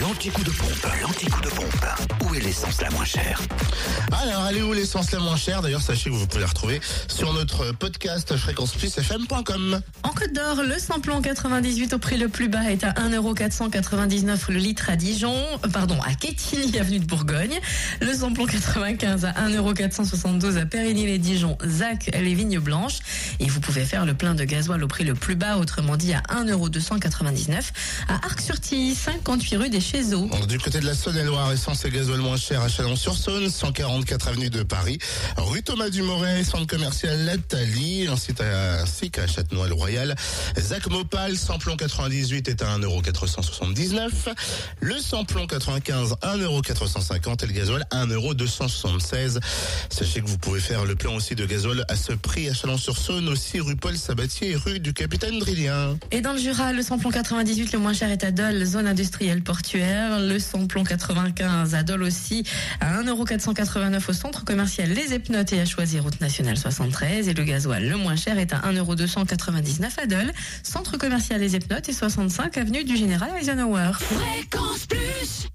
L'anti-coup de pompe, l'anti-coup de pompe. Où est l'essence la moins chère Alors, allez où l'essence la moins chère? D'ailleurs, sachez que vous pouvez la retrouver sur notre podcast fréquenceplusfm.com. En Côte d'Or, le samplon 98 au prix le plus bas est à 1,499€ le litre à Dijon, pardon, à Quetigny, avenue de Bourgogne. Le samplon 95 à 1,472€ à Périgny-les-Dijon, Zac, les Vignes Blanches. Et vous pouvez faire le plein de gasoil au prix le plus bas, autrement dit à 1,299€ à Arc-sur-Tille, 58 rue des Chézeaux. Du côté de la Saône-et-Loire, essence et gasoil moins cher à Chalon-sur-Saône, 144 avenue de Paris, rue Thomas Dumoret, centre commercial La Thalie, ainsi qu'à Châtenois-le-Royal. Zac Mopal, samplon 98 est à 1,479€. Le samplon 95, 1,450€ et le gasoil 1,276€. Sachez que vous pouvez faire le plein aussi de gasoil à ce prix à Chalon-sur-Saône, aussi rue Paul Sabatier et rue du Capitaine Drillien. Et dans le Jura, le samplon 98, le moins cher est à Dole, zone industrielle portuaire. Le samplon 95 à Dole aussi, à 1,489€ au centre commercial Les Epnotes et à choisir route nationale 73. Et le gasoil, le moins cher est à 1,299€ à Dole, centre commercial Les Epnotes et 65 avenue du Général Eisenhower. Fréquence Plus